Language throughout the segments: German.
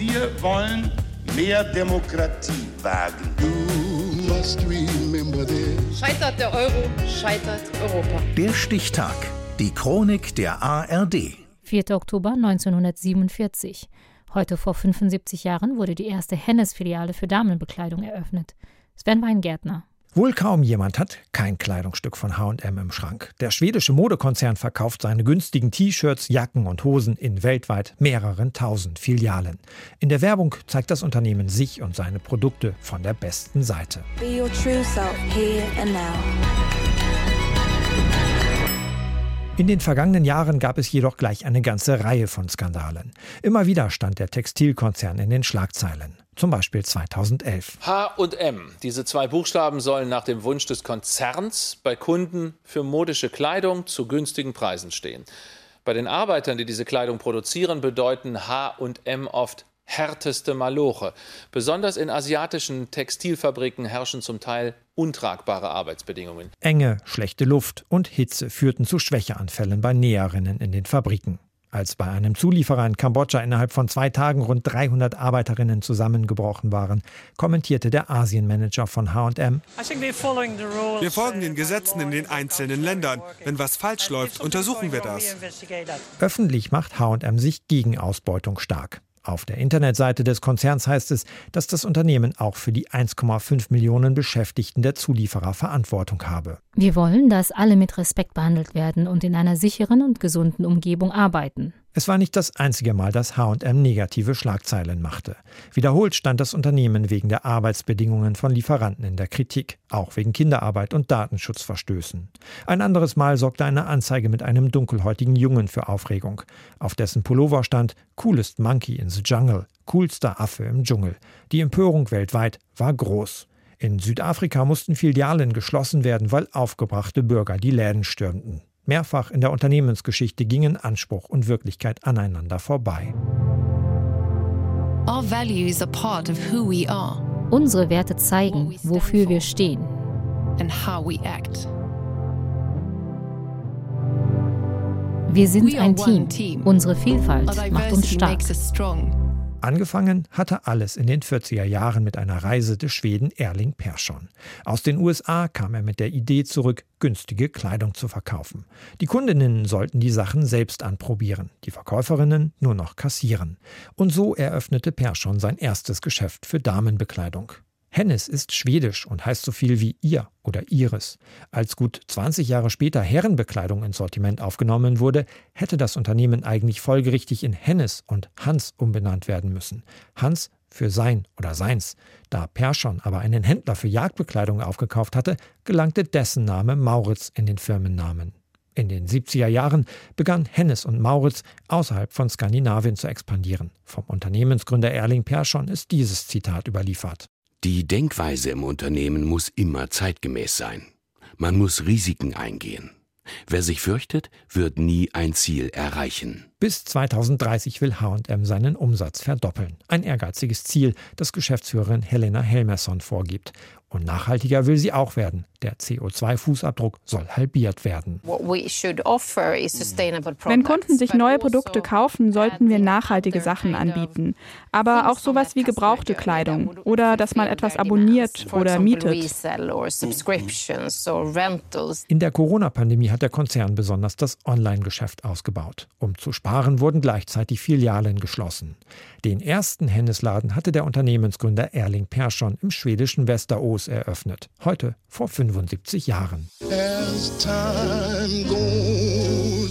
Wir wollen mehr Demokratie wagen. Scheitert der Euro, scheitert Europa. Der Stichtag. Die Chronik der ARD. 4. Oktober 1947. Heute vor 75 Jahren wurde die erste Hennes-Filiale für Damenbekleidung eröffnet. Sven Weingärtner. Wohl kaum jemand hat kein Kleidungsstück von HM im Schrank. Der schwedische Modekonzern verkauft seine günstigen T-Shirts, Jacken und Hosen in weltweit mehreren tausend Filialen. In der Werbung zeigt das Unternehmen sich und seine Produkte von der besten Seite. Be your true self here and now. In den vergangenen Jahren gab es jedoch gleich eine ganze Reihe von Skandalen. Immer wieder stand der Textilkonzern in den Schlagzeilen. Zum Beispiel 2011. H und M. Diese zwei Buchstaben sollen nach dem Wunsch des Konzerns bei Kunden für modische Kleidung zu günstigen Preisen stehen. Bei den Arbeitern, die diese Kleidung produzieren, bedeuten H und M oft härteste Maloche. Besonders in asiatischen Textilfabriken herrschen zum Teil untragbare Arbeitsbedingungen. Enge, schlechte Luft und Hitze führten zu Schwächeanfällen bei Näherinnen in den Fabriken. Als bei einem Zulieferer in Kambodscha innerhalb von zwei Tagen rund 300 Arbeiterinnen zusammengebrochen waren, kommentierte der Asienmanager von HM. Wir folgen den Gesetzen in den einzelnen Ländern. Wenn was falsch läuft, untersuchen wir das. Öffentlich macht HM sich gegen Ausbeutung stark. Auf der Internetseite des Konzerns heißt es, dass das Unternehmen auch für die 1,5 Millionen Beschäftigten der Zulieferer Verantwortung habe. Wir wollen, dass alle mit Respekt behandelt werden und in einer sicheren und gesunden Umgebung arbeiten. Es war nicht das einzige Mal, dass HM negative Schlagzeilen machte. Wiederholt stand das Unternehmen wegen der Arbeitsbedingungen von Lieferanten in der Kritik, auch wegen Kinderarbeit und Datenschutzverstößen. Ein anderes Mal sorgte eine Anzeige mit einem dunkelhäutigen Jungen für Aufregung. Auf dessen Pullover stand Coolest Monkey in the Jungle, coolster Affe im Dschungel. Die Empörung weltweit war groß. In Südafrika mussten Filialen geschlossen werden, weil aufgebrachte Bürger die Läden stürmten. Mehrfach in der Unternehmensgeschichte gingen Anspruch und Wirklichkeit aneinander vorbei. Unsere Werte zeigen, wofür wir stehen. Wir sind ein Team. Unsere Vielfalt macht uns stark. Angefangen hatte alles in den 40er Jahren mit einer Reise des Schweden Erling Persson. Aus den USA kam er mit der Idee zurück, günstige Kleidung zu verkaufen. Die Kundinnen sollten die Sachen selbst anprobieren, die Verkäuferinnen nur noch kassieren. Und so eröffnete Persson sein erstes Geschäft für Damenbekleidung. Hennes ist schwedisch und heißt so viel wie ihr oder ihres. Als gut 20 Jahre später Herrenbekleidung ins Sortiment aufgenommen wurde, hätte das Unternehmen eigentlich folgerichtig in Hennes und Hans umbenannt werden müssen. Hans für sein oder seins. Da Perschon aber einen Händler für Jagdbekleidung aufgekauft hatte, gelangte dessen Name Mauritz in den Firmennamen. In den 70er Jahren begann Hennes und Mauritz außerhalb von Skandinavien zu expandieren. Vom Unternehmensgründer Erling Persson ist dieses Zitat überliefert. Die Denkweise im Unternehmen muss immer zeitgemäß sein. Man muss Risiken eingehen. Wer sich fürchtet, wird nie ein Ziel erreichen. Bis 2030 will HM seinen Umsatz verdoppeln. Ein ehrgeiziges Ziel, das Geschäftsführerin Helena Helmerson vorgibt. Und nachhaltiger will sie auch werden. Der CO2-Fußabdruck soll halbiert werden. Wenn Kunden sich neue Produkte kaufen, sollten wir nachhaltige Sachen anbieten. Aber auch sowas wie gebrauchte Kleidung oder dass man etwas abonniert oder mietet. In der Corona-Pandemie hat der Konzern besonders das Online-Geschäft ausgebaut. Um zu sparen, wurden gleichzeitig Filialen geschlossen. Den ersten Hennesladen hatte der Unternehmensgründer Erling Persson im schwedischen Westerås eröffnet. Heute vor 75 Jahren.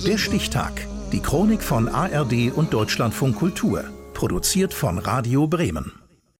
Der Stichtag. Die Chronik von ARD und Deutschlandfunk Kultur. Produziert von Radio Bremen.